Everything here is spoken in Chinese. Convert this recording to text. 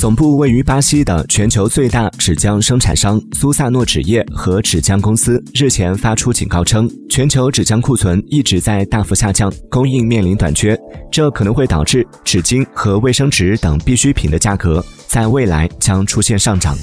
总部位于巴西的全球最大纸浆生产商苏萨诺纸业和纸浆公司日前发出警告称全球纸浆库存一直在大幅下降供应面临短缺这可能会导致纸巾和卫生纸等必需品的价格在未来将出现上涨。